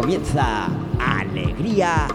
comienza Alegría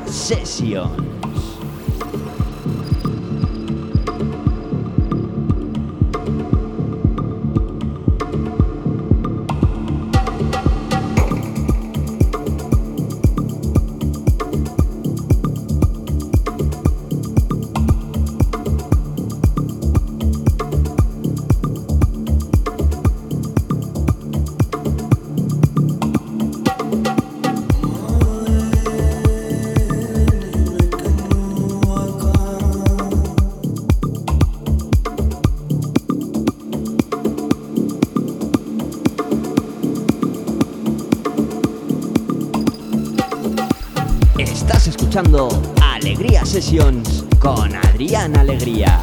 Alegría Sessions con Adrián Alegría.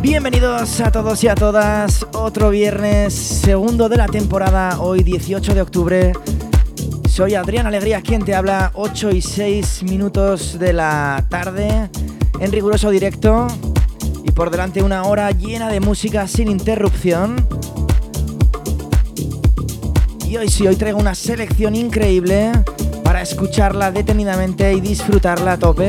Bienvenidos a todos y a todas, otro viernes, segundo de la temporada, hoy 18 de octubre. Soy Adrián Alegría quien te habla, 8 y 6 minutos de la tarde, en riguroso directo y por delante una hora llena de música sin interrupción. Y hoy sí, hoy traigo una selección increíble escucharla detenidamente y disfrutarla a tope.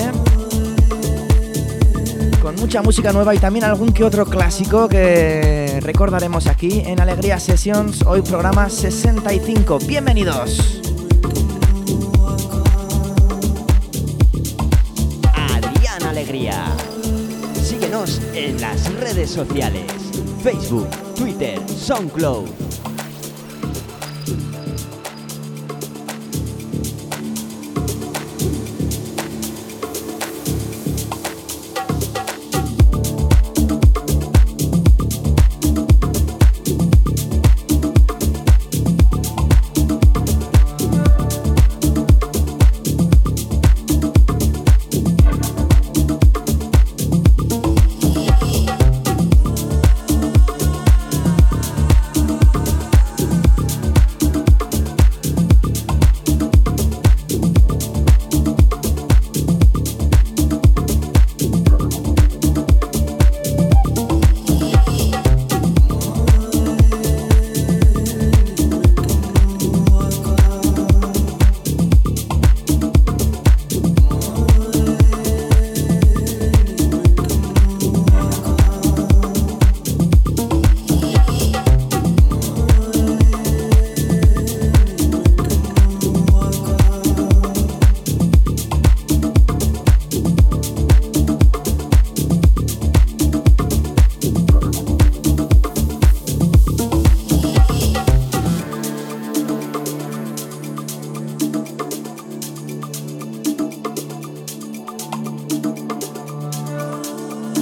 Con mucha música nueva y también algún que otro clásico que recordaremos aquí en Alegría Sessions, hoy programa 65. Bienvenidos. Adrián Alegría. Síguenos en las redes sociales. Facebook, Twitter, SoundCloud.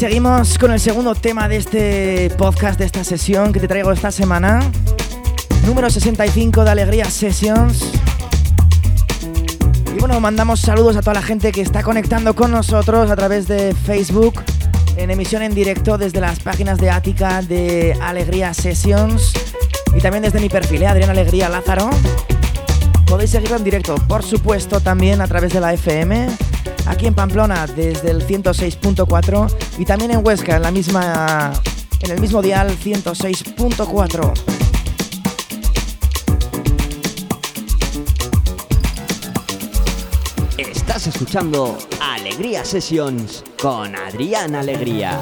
seguimos con el segundo tema de este podcast, de esta sesión que te traigo esta semana. Número 65 de Alegría Sessions. Y bueno, mandamos saludos a toda la gente que está conectando con nosotros a través de Facebook, en emisión en directo desde las páginas de Ática de Alegría Sessions y también desde mi perfil, ¿eh? Adrián Alegría Lázaro. Podéis seguirlo en directo, por supuesto, también a través de la FM, aquí en Pamplona desde el 106.4 y también en Huesca en la misma en el mismo dial 106.4. Estás escuchando Alegría Sessions con Adrián Alegría.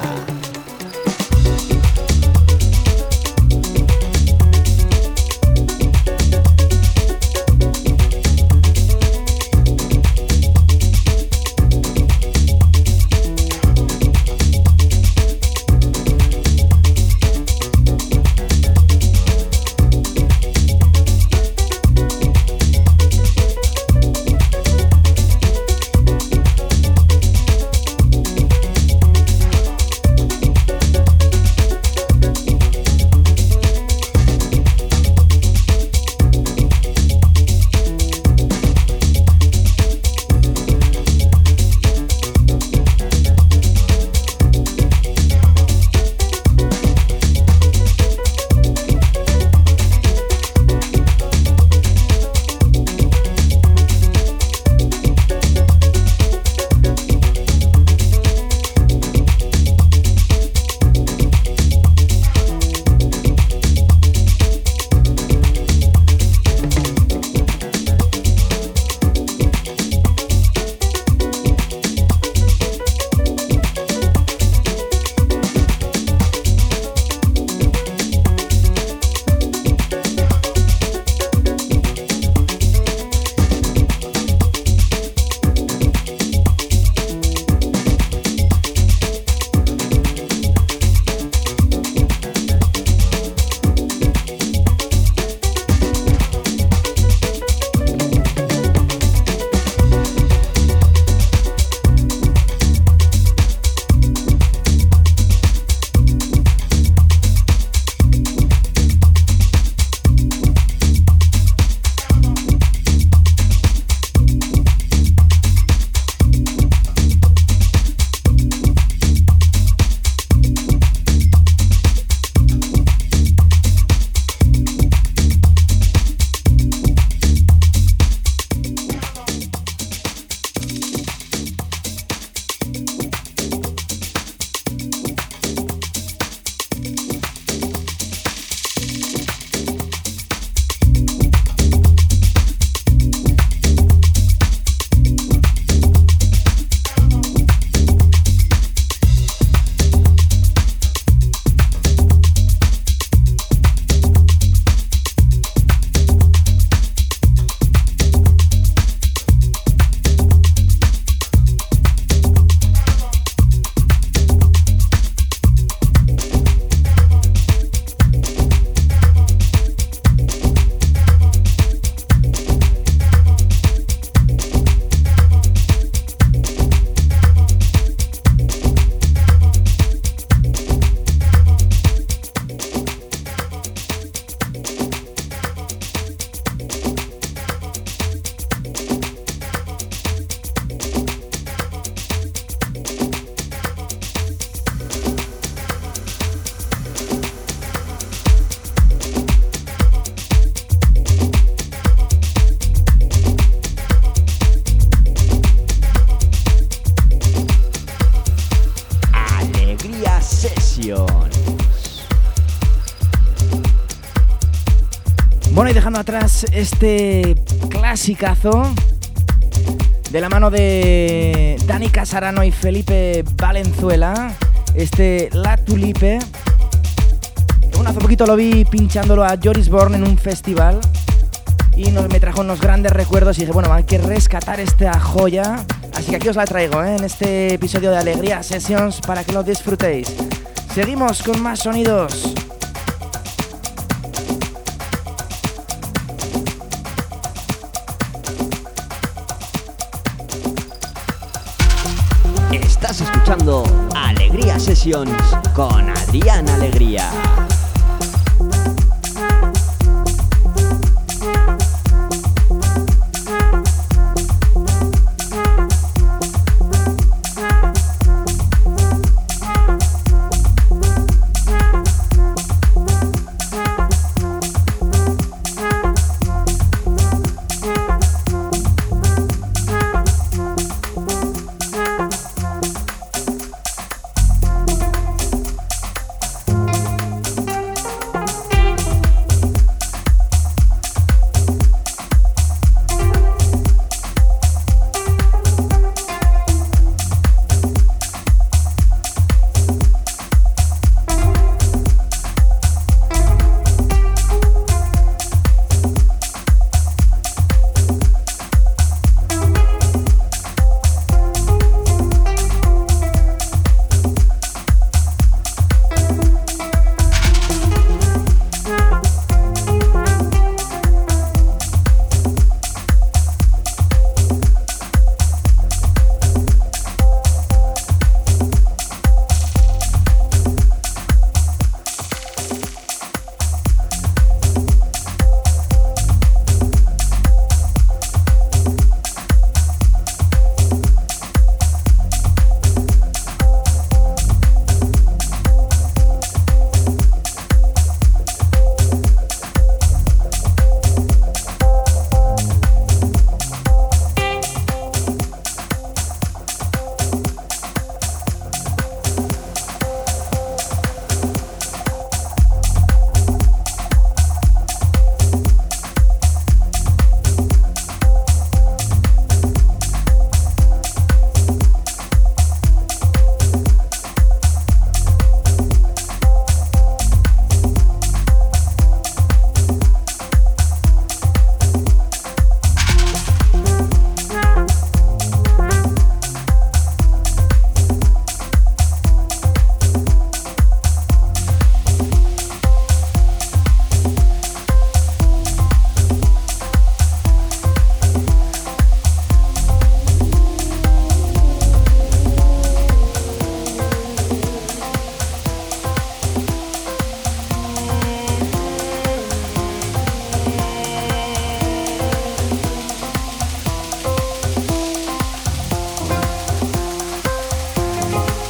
Atrás este clasicazo de la mano de Dani Casarano y Felipe Valenzuela, este La Tulipe. Bueno, hace poquito lo vi pinchándolo a Joris Born en un festival y me trajo unos grandes recuerdos y dije, bueno, hay que rescatar esta joya. Así que aquí os la traigo ¿eh? en este episodio de Alegría Sessions para que lo disfrutéis. Seguimos con más sonidos. Alegría Sessions con Adrián Alegría. Bye.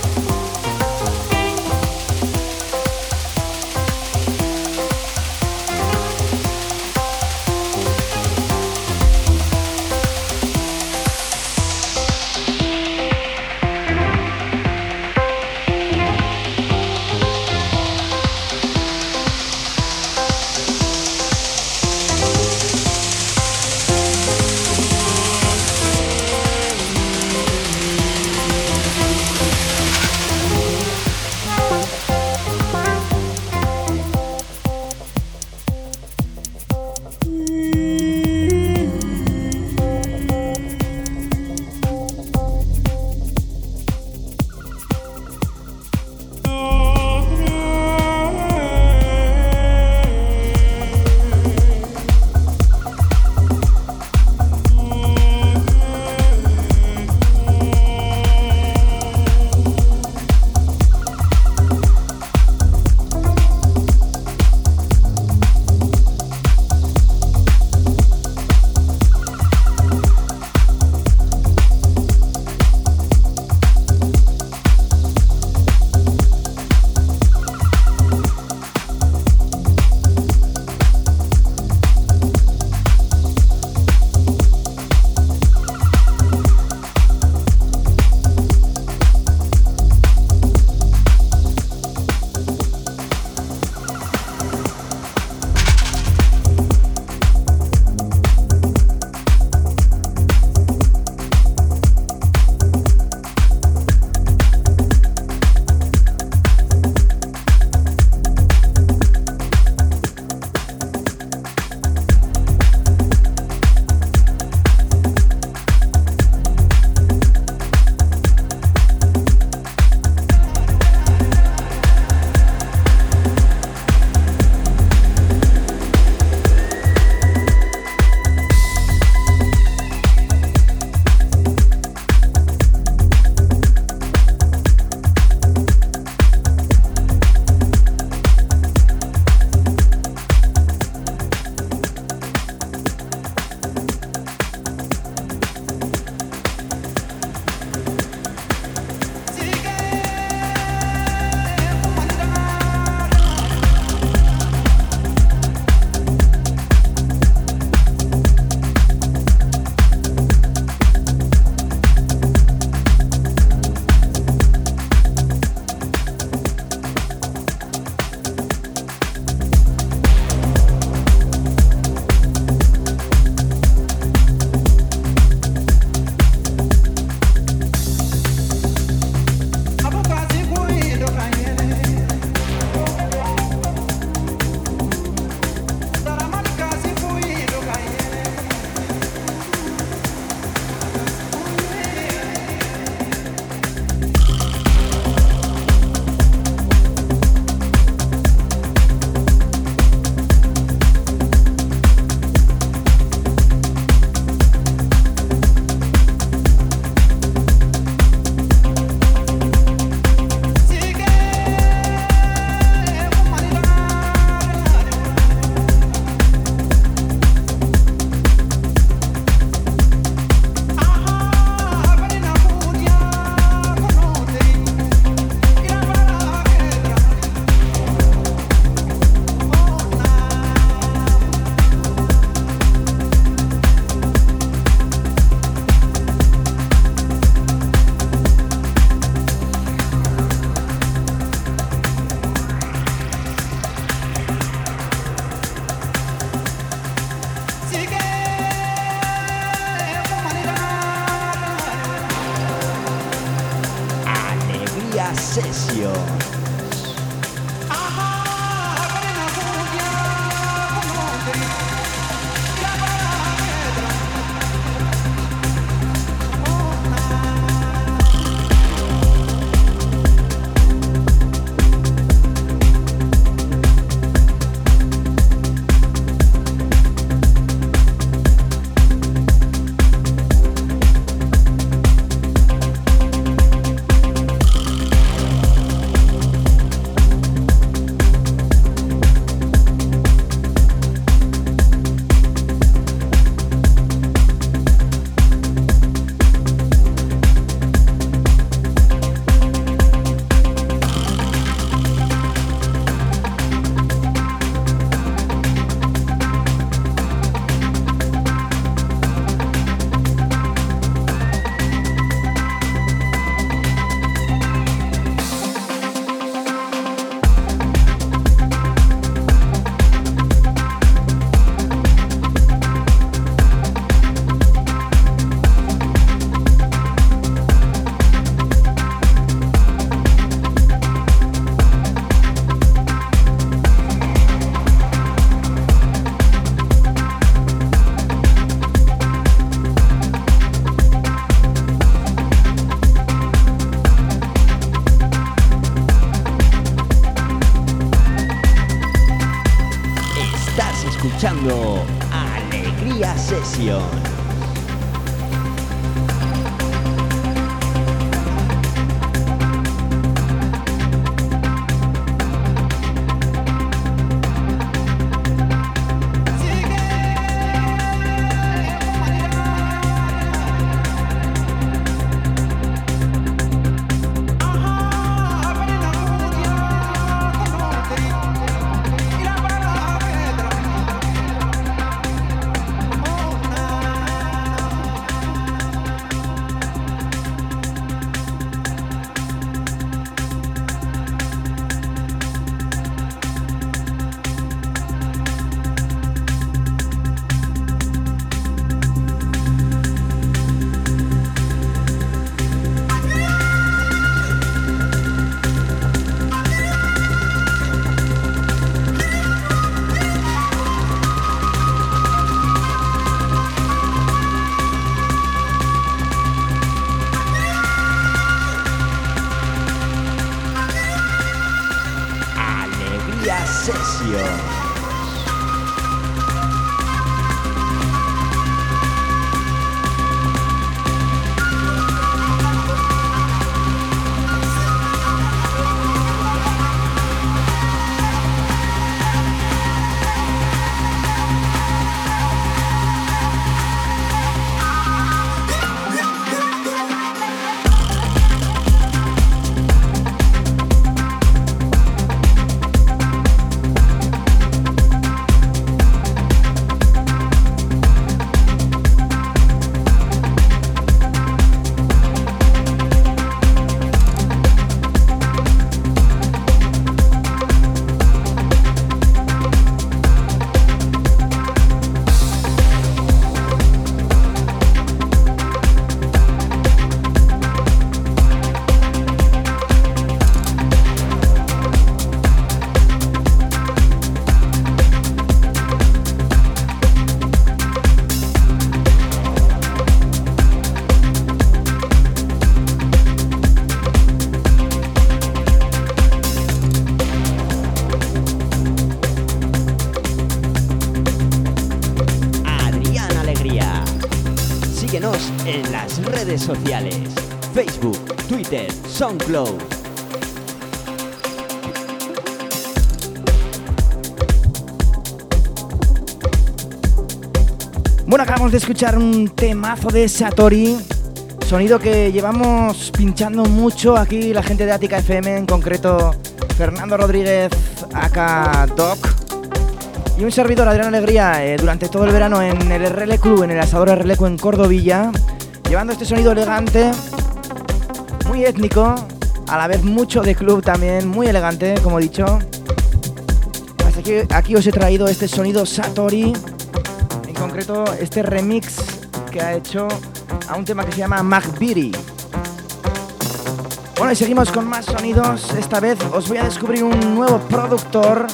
SoundCloud. Bueno, acabamos de escuchar un temazo de Satori, sonido que llevamos pinchando mucho aquí la gente de Ática FM, en concreto Fernando Rodríguez, acá Doc, y un servidor, Adrián Alegría, eh, durante todo el verano en el RL Club, en el asador RL en Cordovilla llevando este sonido elegante, étnico, a la vez mucho de club también, muy elegante, como he dicho. Así que aquí os he traído este sonido Satori, en concreto este remix que ha hecho a un tema que se llama Magbiri. Bueno, y seguimos con más sonidos. Esta vez os voy a descubrir un nuevo productor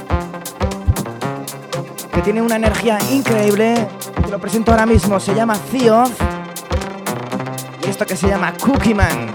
que tiene una energía increíble. Te lo presento ahora mismo. Se llama Theo. Y esto que se llama Cookie Man.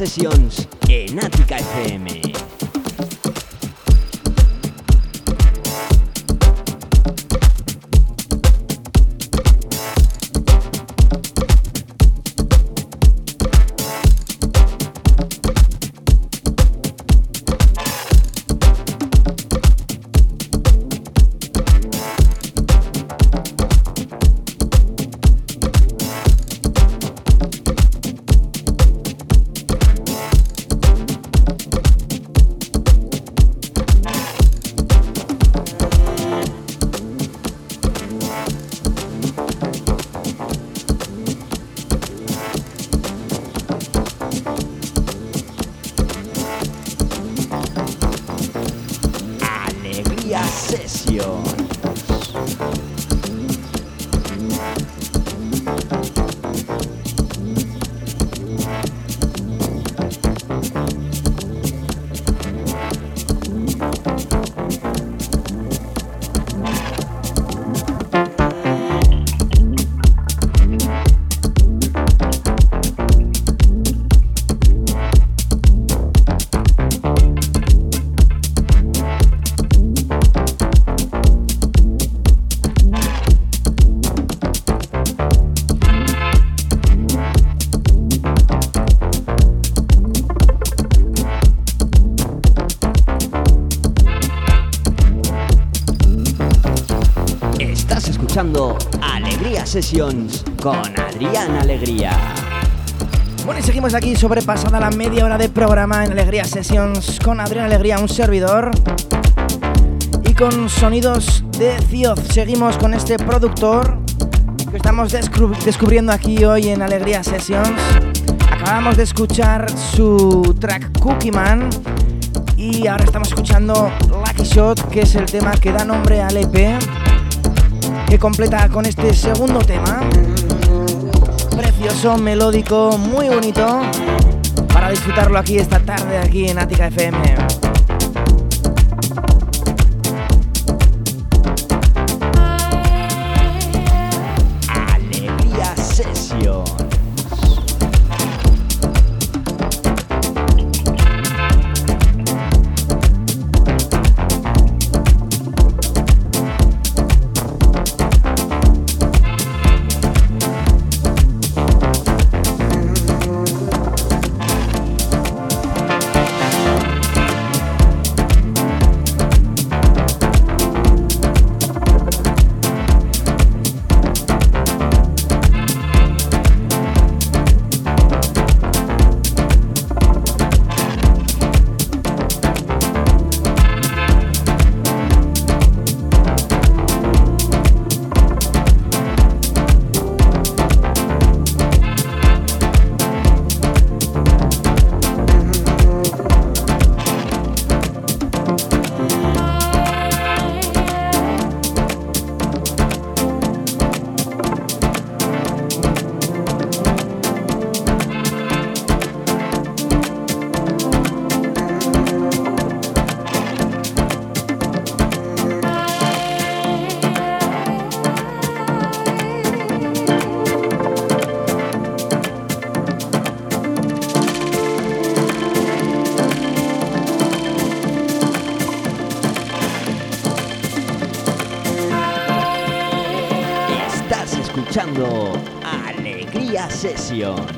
Alegría Sessions con Adrián Alegría. Bueno, y seguimos aquí sobrepasada la media hora de programa en Alegría Sessions con Adrián Alegría, un servidor. Y con sonidos de Cioz. Seguimos con este productor que estamos descubriendo aquí hoy en Alegría Sessions. Acabamos de escuchar su track Cookie Man y ahora estamos escuchando Lucky Shot, que es el tema que da nombre al EP que completa con este segundo tema. Precioso, melódico, muy bonito. Para disfrutarlo aquí esta tarde, aquí en Ática FM. 귀 여.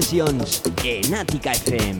En Ática FM.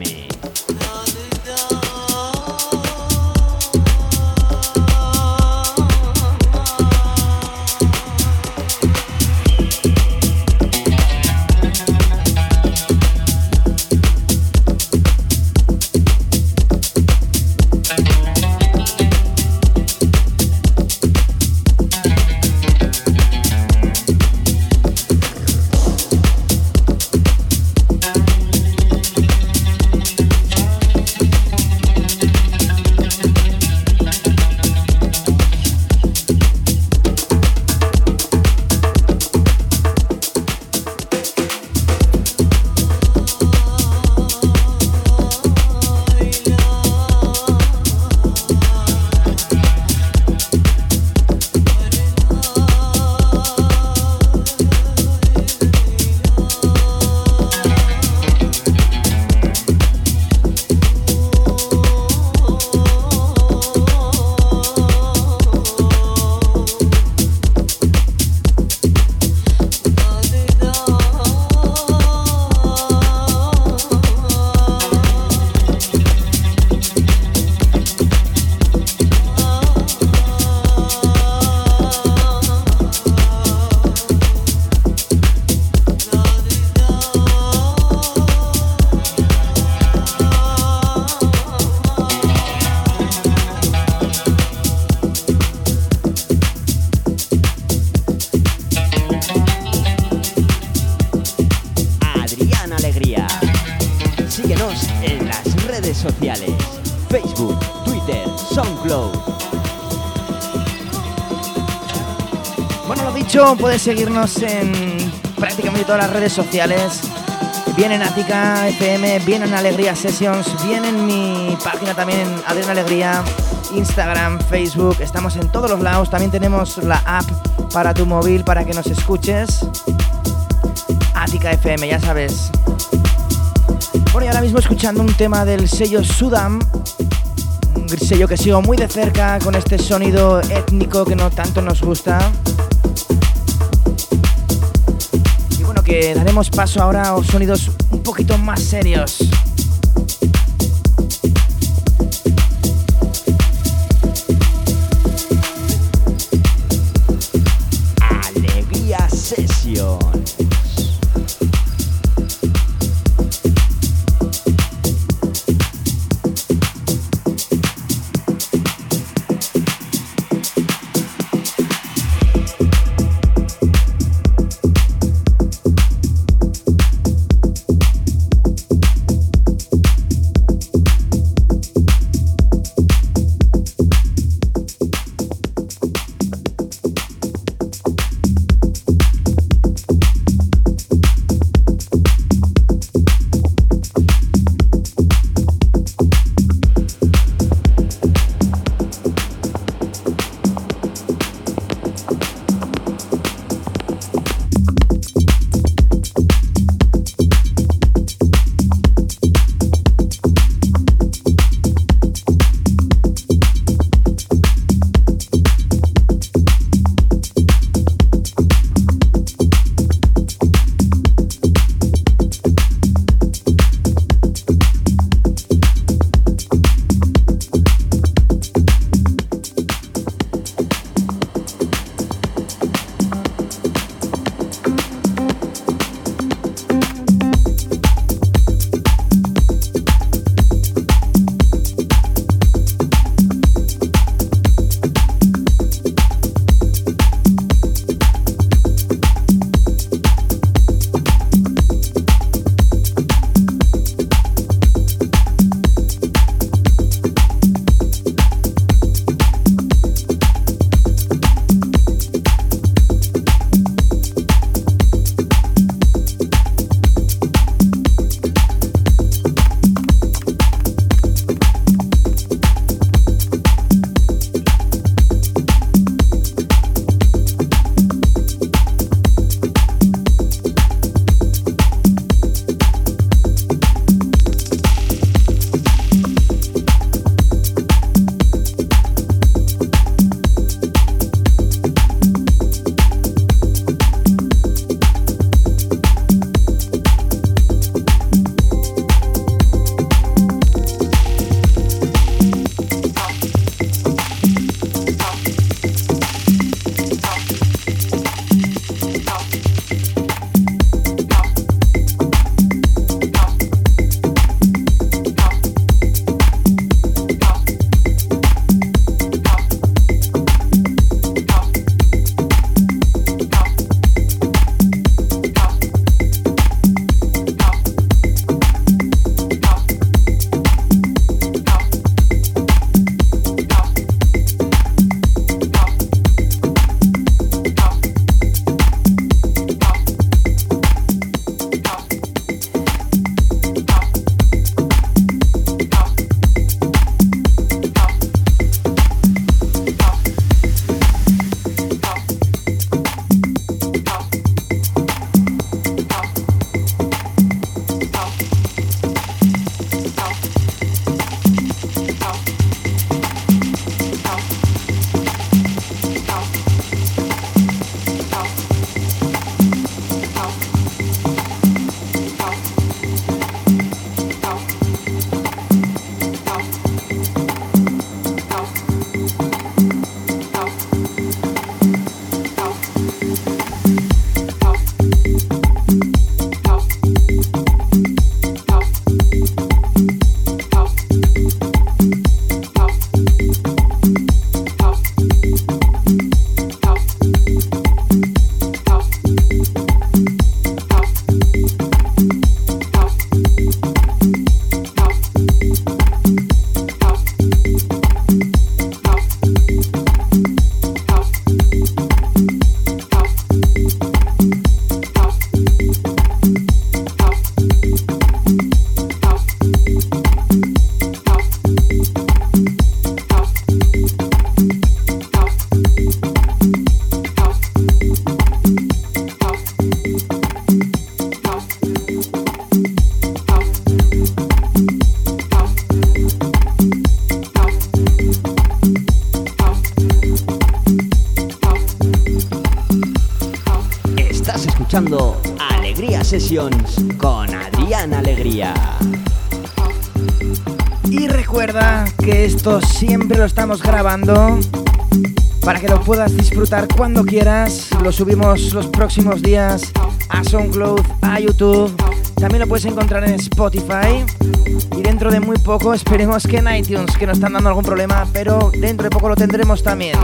Puedes seguirnos en prácticamente todas las redes sociales. Bien en Ática FM, bien en Alegría Sessions, bien en mi página también, Adriana Alegría, Instagram, Facebook, estamos en todos los lados. También tenemos la app para tu móvil para que nos escuches. Ática FM, ya sabes. Bueno, y ahora mismo escuchando un tema del sello Sudam, sello que sigo muy de cerca con este sonido étnico que no tanto nos gusta. daremos paso ahora a sonidos un poquito más serios. Grabando para que lo puedas disfrutar cuando quieras. Lo subimos los próximos días a SoundCloud, a YouTube. También lo puedes encontrar en Spotify. Y dentro de muy poco esperemos que en iTunes, que nos están dando algún problema, pero dentro de poco lo tendremos también.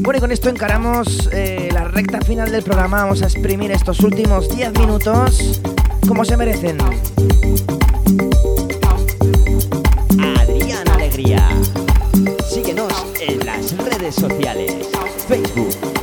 Bueno, y con esto encaramos eh, la recta final del programa. Vamos a exprimir estos últimos 10 minutos como se merecen. Adrián Alegría. Síguenos en las redes sociales. Facebook,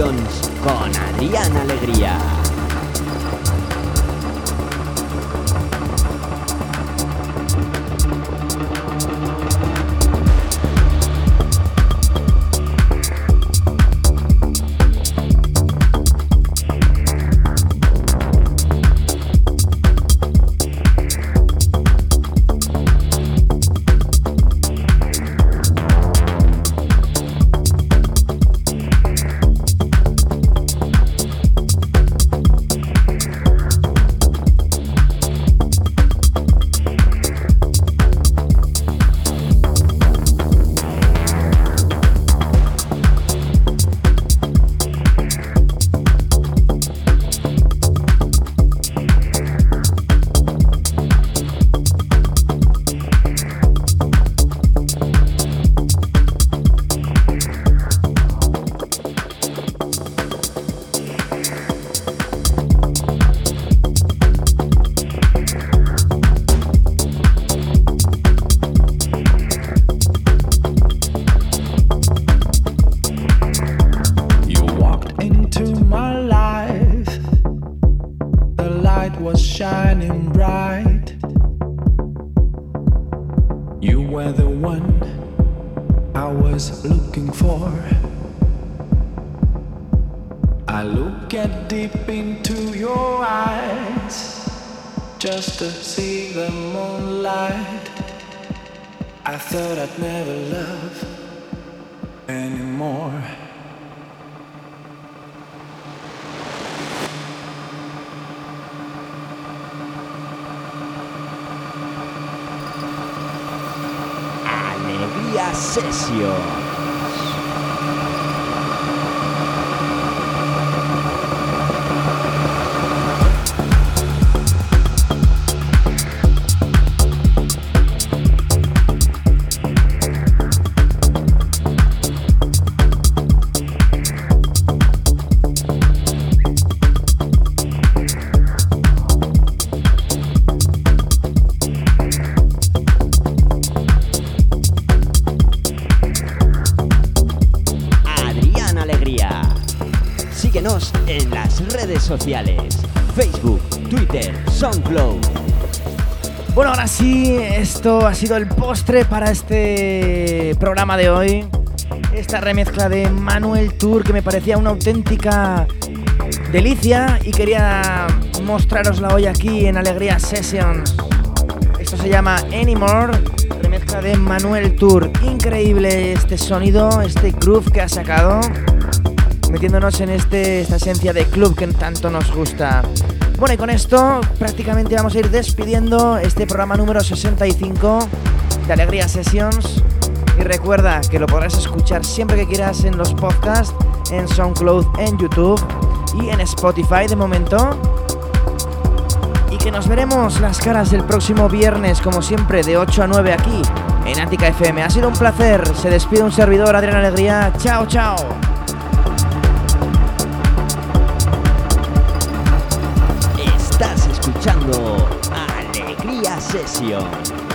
Con Adrián Alegría. For. I look at deep into your eyes just to see the moonlight. I thought I'd never love anymore. Alegría Session. Sociales. Facebook, Twitter, SoundCloud. Bueno, ahora sí, esto ha sido el postre para este programa de hoy. Esta remezcla de Manuel Tour que me parecía una auténtica delicia y quería mostrarosla hoy aquí en Alegría Sessions. Esto se llama Anymore, remezcla de Manuel Tour. Increíble este sonido, este groove que ha sacado, metiéndonos en este, esta esencia de club que tanto nos gusta. Bueno, y con esto prácticamente vamos a ir despidiendo este programa número 65 de Alegría Sessions. Y recuerda que lo podrás escuchar siempre que quieras en los podcasts, en SoundCloud, en YouTube y en Spotify de momento. Y que nos veremos las caras el próximo viernes, como siempre, de 8 a 9 aquí en Ática FM. Ha sido un placer. Se despide un servidor, Adrián Alegría. Chao, chao. Estás escuchando Alegría Session.